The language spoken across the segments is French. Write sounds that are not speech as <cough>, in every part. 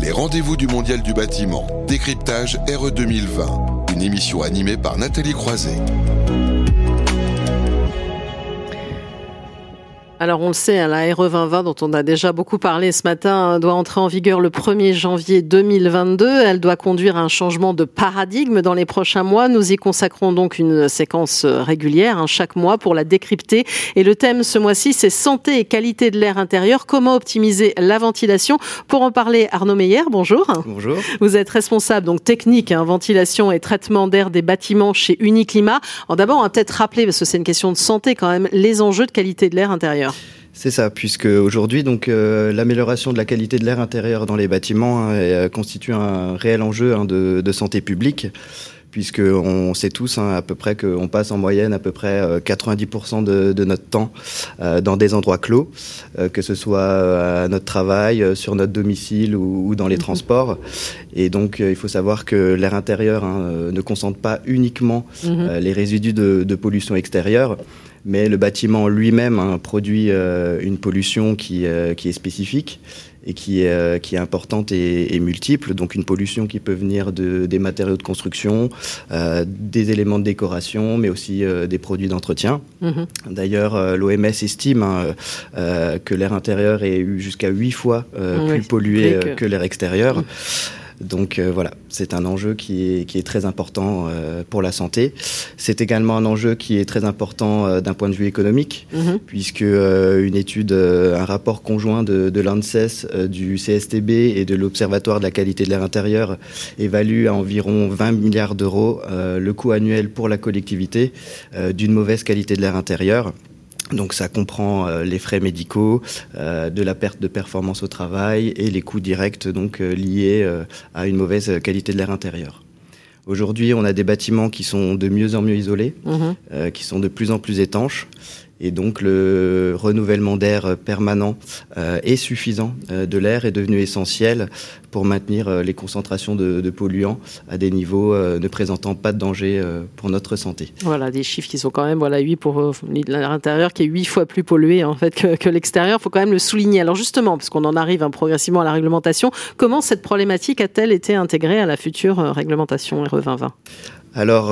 Les rendez-vous du Mondial du bâtiment. Décryptage RE 2020. Une émission animée par Nathalie Croiset. Alors on le sait, hein, la RE 2020 dont on a déjà beaucoup parlé ce matin doit entrer en vigueur le 1er janvier 2022. Elle doit conduire à un changement de paradigme dans les prochains mois. Nous y consacrons donc une séquence régulière hein, chaque mois pour la décrypter. Et le thème ce mois-ci, c'est santé et qualité de l'air intérieur. Comment optimiser la ventilation? Pour en parler, Arnaud Meyer, bonjour. Bonjour. Vous êtes responsable donc technique, hein, ventilation et traitement d'air des bâtiments chez Uniclimat. D'abord, on va peut-être rappeler, parce que c'est une question de santé quand même, les enjeux de qualité de l'air intérieur. C'est ça, puisque aujourd'hui, donc euh, l'amélioration de la qualité de l'air intérieur dans les bâtiments hein, euh, constitue un réel enjeu hein, de, de, santé publique, puisque on sait tous hein, à peu près qu'on passe en moyenne à peu près 90% euh, de, de, notre temps euh, dans des endroits clos, que ce soit à notre travail, sur notre domicile ou, ou dans les mmh. transports. Et donc, il faut savoir que l'air intérieur ne concentre pas uniquement mmh. les résidus de, de pollution extérieure mais le bâtiment lui-même hein, produit euh, une pollution qui, euh, qui, est spécifique et qui, euh, qui est importante et, et, multiple. Donc une pollution qui peut venir de, des matériaux de construction, euh, des éléments de décoration, mais aussi euh, des produits d'entretien. Mmh. D'ailleurs, l'OMS estime hein, que l'air intérieur est jusqu'à 8 fois plus pollué que, que l'air extérieur. Mmh. Donc euh, voilà, c'est un enjeu qui est, qui est très important euh, pour la santé. C'est également un enjeu qui est très important euh, d'un point de vue économique, mm -hmm. puisque une étude, un rapport conjoint de, de l'ANSES, du CSTB et de l'Observatoire de la qualité de l'air intérieur évalue à environ 20 milliards d'euros le coût annuel pour la collectivité d'une mauvaise qualité de l'air intérieur. Donc ça comprend euh, les frais médicaux, euh, de la perte de performance au travail et les coûts directs donc euh, liés à une mauvaise qualité de l'air intérieur. Aujourd'hui, on a des bâtiments qui sont de mieux en mieux isolés, mmh. qui sont de plus en plus étanches et donc le renouvellement d'air permanent euh, et suffisant euh, de l'air est devenu essentiel pour maintenir euh, les concentrations de, de, polluants à des niveaux euh, ne présentant pas de danger euh, pour notre santé. Voilà des chiffres qui sont quand même voilà 8 pour euh, l'intérieur qui est 8 fois plus pollué en fait que, que l'extérieur. Il faut quand même le souligner. Alors justement, parce qu'on en arrive hein, progressivement à la réglementation, comment cette problématique a-t-elle été intégrée à la future réglementation RE 2020 Alors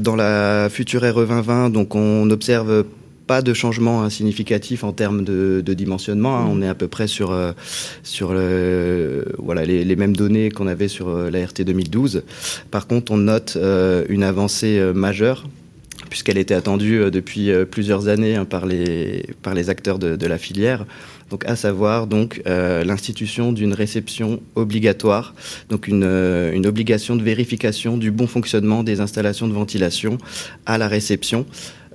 dans la future RE 2020, donc on observe pas de changement hein, significatif en termes de, de dimensionnement. Hein. Mmh. On est à peu près sur, euh, sur le, voilà, les, les, mêmes données qu'on avait sur euh, la RT 2012. Par contre, on note euh, une avancée majeure puisqu'elle était attendue depuis plusieurs années hein, par, les, par les acteurs de, de la filière. Donc, à savoir donc euh, l'institution d'une réception obligatoire, donc une, euh, une obligation de vérification du bon fonctionnement des installations de ventilation à la réception.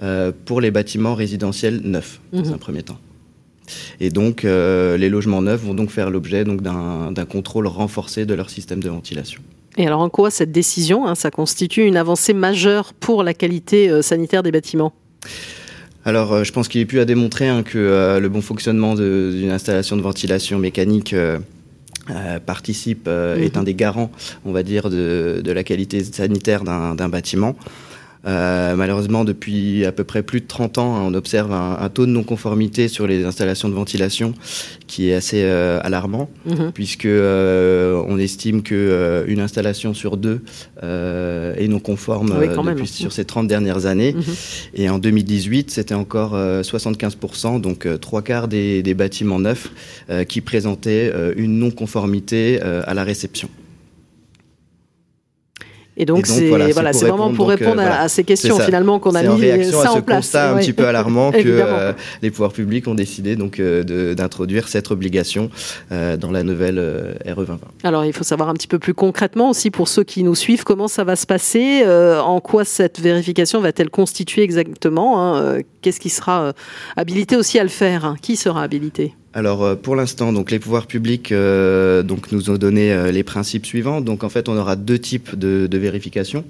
Euh, pour les bâtiments résidentiels neufs, mmh. dans un premier temps. Et donc, les logements neufs vont donc faire l'objet d'un contrôle renforcé de leur système de ventilation. Et alors, en quoi cette décision, hein, ça constitue une avancée majeure pour la qualité sanitaire des bâtiments? Alors, euh, je pense qu'il est plus à démontrer hein, que euh, le bon fonctionnement d'une installation de ventilation mécanique euh, euh, participe, mmh. est un des garants, on va dire, de, de la qualité sanitaire d'un bâtiment. Euh, malheureusement, depuis à peu près plus de 30 ans, on observe un, un taux de non-conformité sur les installations de ventilation qui est assez euh, alarmant, mmh. puisque euh, on estime que une installation sur deux euh, est non conforme oui, depuis, même. sur ces 30 dernières années. Mmh. Et en 2018, c'était encore 75%, donc trois quarts des, des, bâtiments neufs qui présentaient une non-conformité à la réception. Et donc, c'est voilà, voilà, vraiment pour répondre donc, euh, à, à, ces questions finalement qu'on a mis en réaction ça à ce en place. constat un petit peu <laughs> alarmant que euh, les pouvoirs publics ont décidé donc euh, d'introduire cette obligation euh, dans la nouvelle RE 2020. Alors, il faut savoir un petit peu plus concrètement aussi pour ceux qui nous suivent comment ça va se passer, en quoi cette vérification va-t-elle constituer exactement, hein, qu'est-ce qui sera habilité aussi à le faire, hein, qui sera habilité? Alors euh, pour l'instant, donc les pouvoirs publics euh, donc nous ont donné euh, les principes suivants. Donc en fait, on aura deux types de, de vérifications.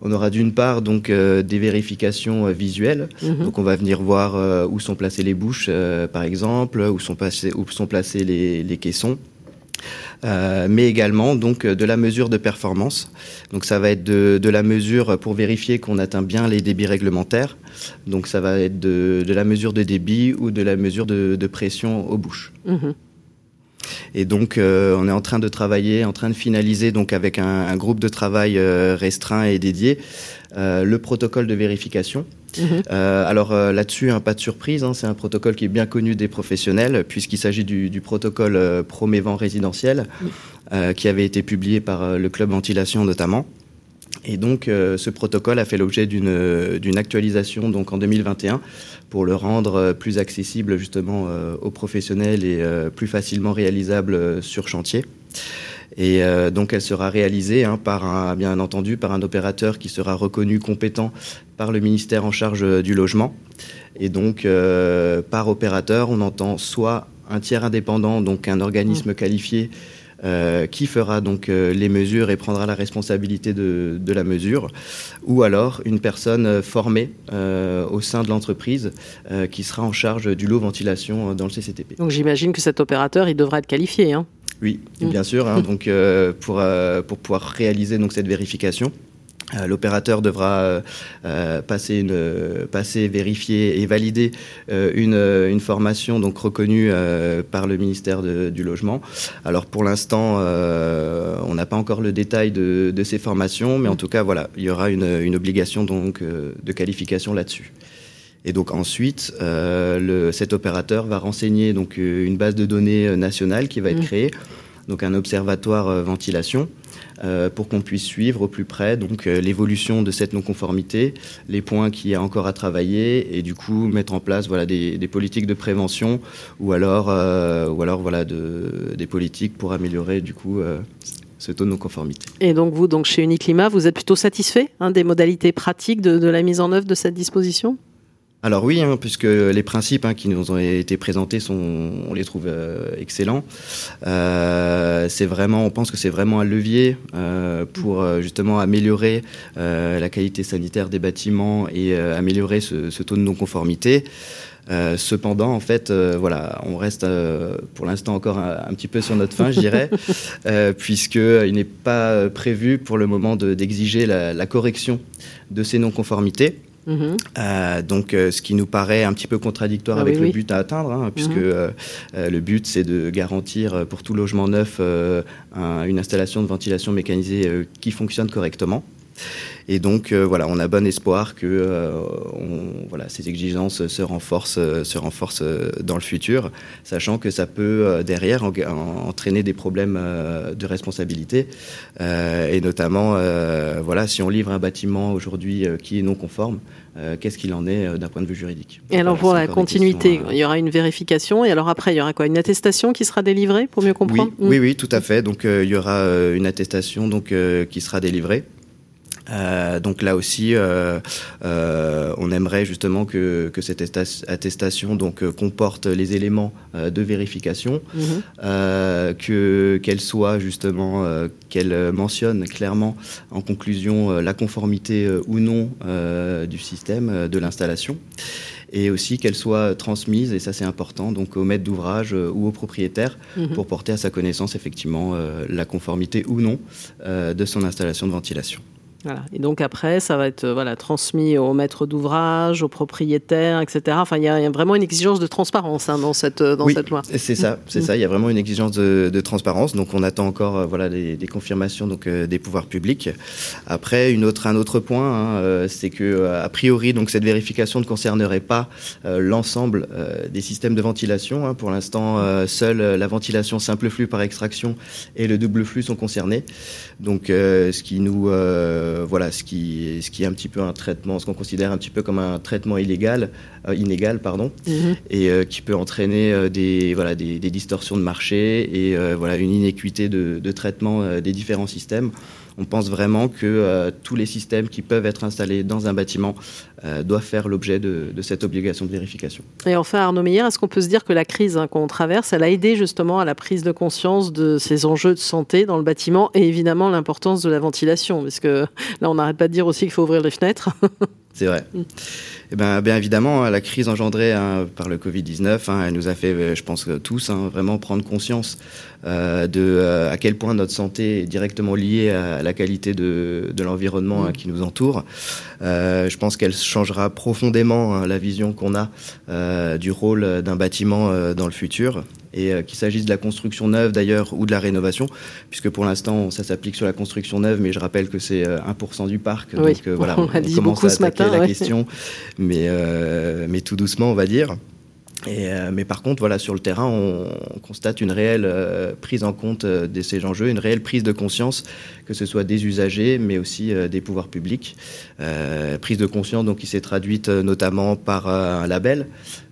On aura d'une part donc euh, des vérifications euh, visuelles. Mmh. Donc on va venir voir euh, où sont placées les bouches, par exemple, où sont placés où sont placés les, les caissons. Euh, mais également donc de la mesure de performance. Donc ça va être de, de la mesure pour vérifier qu'on atteint bien les débits réglementaires. Donc ça va être de, de, la mesure de débit ou de la mesure de, de pression aux bouches. Mmh. Et donc, on est en train de travailler, en train de finaliser, donc avec un, groupe de travail restreint et dédié, le protocole de vérification. Mhm. alors là-dessus, hein, pas de surprise, hein, c'est un protocole qui est bien connu des professionnels puisqu'il s'agit du, protocole Promévent résidentiel qui avait été publié par le club ventilation notamment. Et donc, euh, ce protocole a fait l'objet d'une actualisation donc en 2021 pour le rendre euh, plus accessible justement euh, aux professionnels et plus facilement réalisable sur chantier. Et donc, elle sera réalisée hein, par un, bien entendu par un opérateur qui sera reconnu compétent par le ministère en charge du logement. Et donc, par opérateur, on entend soit un tiers indépendant, donc un organisme mmh. qualifié euh, qui fera donc euh, les mesures et prendra la responsabilité de, de la mesure, ou alors une personne euh, formée au sein de l'entreprise qui sera en charge du lot ventilation dans le CCTP. Donc j'imagine que cet opérateur, il devra être qualifié. Hein oui, mm. bien sûr. Hein, <laughs> donc pour, pour pouvoir réaliser donc cette vérification. Euh, l'opérateur devra euh, euh, passer, une, passer, vérifier et valider une, une, formation donc reconnue par le ministère du Logement. Alors pour l'instant, on n'a pas encore le détail de, de, ces formations, mais en tout cas, voilà, il y aura une, une obligation donc de qualification là-dessus. Et donc ensuite, le, cet opérateur va renseigner donc une base de données nationale qui va être mmh. créée, donc un observatoire ventilation euh, pour qu'on puisse suivre au plus près donc euh, l'évolution de cette non-conformité, les points qu'il y a encore à travailler et du coup mettre en place voilà des, politiques de prévention ou alors euh, ou alors voilà de, des politiques pour améliorer du coup ce taux de non-conformité. Et donc vous, donc chez Uniclimat, vous êtes plutôt satisfait hein, des modalités pratiques de, la mise en œuvre de cette disposition? Alors oui, hein, puisque les principes hein, qui nous ont été présentés sont, on les trouve euh, excellents. Euh, c'est vraiment, on pense que c'est vraiment un levier euh, pour justement améliorer la qualité sanitaire des bâtiments et améliorer ce, ce, taux de non-conformité. cependant, en fait, voilà, on reste pour l'instant encore un, petit peu sur notre fin, je dirais, <laughs> puisqu'il n'est pas prévu pour le moment d'exiger la, la correction de ces non-conformités. Mhm. Euh, donc, euh, ce qui nous paraît un petit peu contradictoire ah avec le but à atteindre, hein, puisque mhm. euh, le but c'est de garantir pour tout logement neuf une installation de ventilation mécanisée qui fonctionne correctement. Et donc voilà, on a bon espoir que voilà, ces exigences se renforcent, se renforcent dans le futur, sachant que ça peut derrière entraîner des problèmes de responsabilité, et notamment voilà, si on livre un bâtiment aujourd'hui qui est non conforme, euh, qu'est-ce qu'il en est euh, d'un point de vue juridique? Et alors pour la continuité, il y aura une vérification et alors après il y aura quoi Une attestation qui sera délivrée pour mieux comprendre? Oui, oui, oui, tout à fait. Donc euh, il y aura une attestation donc qui sera délivrée. Euh, donc là aussi, euh, euh, on aimerait justement que, que cette attestation donc comporte les éléments de vérification, mhm. que qu'elle soit justement qu'elle mentionne clairement en conclusion la conformité ou non du système de l'installation et aussi qu'elle soit transmise, et ça c'est important, donc au maître d'ouvrage ou au propriétaire, mhm. pour porter à sa connaissance effectivement la conformité ou non de son installation de ventilation. Voilà. Et donc après, ça va être voilà, transmis au maître d'ouvrage, au propriétaire, etc. Enfin, il y, a vraiment une exigence de transparence hein, dans, cette, dans cette loi. C'est ça, c'est ça. Il y a vraiment une exigence de, de transparence. Donc on attend encore euh, voilà, des, des confirmations donc, euh, des pouvoirs publics. Après, une autre, un autre point, hein, euh, c'est que a priori, donc, cette vérification ne concernerait pas l'ensemble des systèmes de ventilation. Hein. Pour l'instant, seule la ventilation simple flux par extraction et le double flux sont concernés. Donc, ce qui nous euh, voilà, ce qui, ce qui est un petit peu un traitement, ce qu'on considère un petit peu comme un traitement illégal, euh, inégal, pardon, mhm. et euh, qui peut entraîner des, voilà, des, distorsions de marché et voilà, une inéquité de, de traitement des différents systèmes on pense vraiment que euh, tous les systèmes qui peuvent être installés dans un bâtiment euh, doivent faire l'objet de, cette obligation de vérification. Et enfin, Arnaud Meyer, est-ce qu'on peut se dire que la crise hein, qu'on traverse, elle a aidé justement à la prise de conscience de ces enjeux de santé dans le bâtiment et évidemment l'importance de la ventilation? Parce que là, on n'arrête pas de dire aussi qu'il faut ouvrir les fenêtres. <laughs> C'est vrai. Mm. Eh ben, bien évidemment, hein, la crise engendrée hein, par le Covid-19, hein, elle nous a fait, euh, je pense tous, vraiment prendre conscience euh, de euh, à quel point notre santé est directement liée à, la qualité de, de l'environnement mmh. qui nous entoure. je pense qu'elle changera profondément la vision qu'on a du rôle d'un bâtiment dans le futur et qu'il s'agisse de la construction neuve d'ailleurs ou de la rénovation, puisque pour l'instant ça s'applique sur la construction neuve, mais je rappelle que c'est 1% du parc, donc voilà, on, a dit commence beaucoup à ce matin, la question, mais, euh, mais tout doucement, on va dire. Et, euh, mais par contre, voilà, sur le terrain, on, constate une réelle euh, prise en compte de ces enjeux, une réelle prise de conscience, que ce soit des usagers, mais aussi des pouvoirs publics. prise de conscience donc qui s'est traduite notamment par un label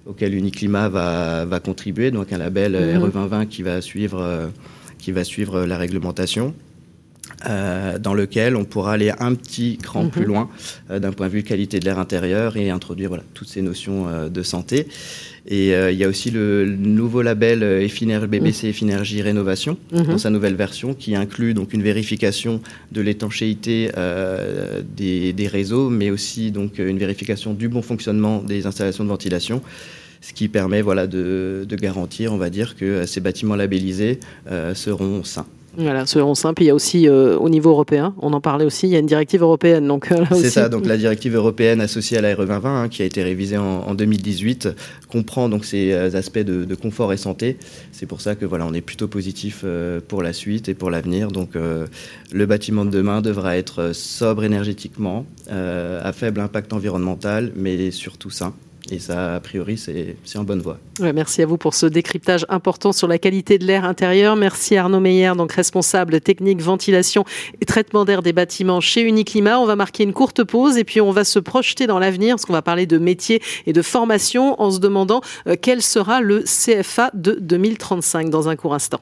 auquel Uniclimat va, va contribuer, donc un label mhm. RE 2020 qui va suivre, qui va suivre la réglementation. Euh, dans lequel on pourra aller un petit cran mhm. plus loin euh, d'un point de vue qualité de l'air intérieur et introduire voilà, toutes ces notions euh, de santé. Et il y a aussi le, nouveau label BBC Effinergie Rénovation mhm. dans sa nouvelle version qui inclut donc une vérification de l'étanchéité des, des, réseaux, mais aussi donc une vérification du bon fonctionnement des installations de ventilation ce qui permet voilà, de, de, garantir, on va dire, que ces bâtiments labellisés seront sains. Voilà, seront simples. Il y a aussi euh, au niveau européen, on en parlait aussi, il y a une directive européenne. Donc euh, c'est ça. Donc la directive européenne associée à la RE 2020, hein, qui a été révisée en, 2018, comprend donc ces euh, aspects de, confort et santé. C'est pour ça que voilà, on est plutôt positif pour la suite et pour l'avenir. Donc le bâtiment de demain devra être sobre énergétiquement, à faible impact environnemental, mais surtout sain. Et ça, a priori, c'est en bonne voie. merci à vous pour ce décryptage important sur la qualité de l'air intérieur. Merci Arnaud Meyer, donc responsable technique, ventilation et traitement d'air des bâtiments chez Uniclimat. On va marquer une courte pause et puis on va se projeter dans l'avenir parce qu'on va parler de métier et de formation en se demandant euh, quel sera le CFA de 2035 dans un court instant.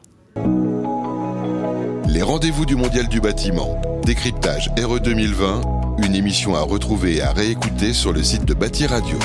Les rendez-vous du Mondial du bâtiment. Décryptage RE 2020, une émission à retrouver et à réécouter sur le site de Bâti Radio.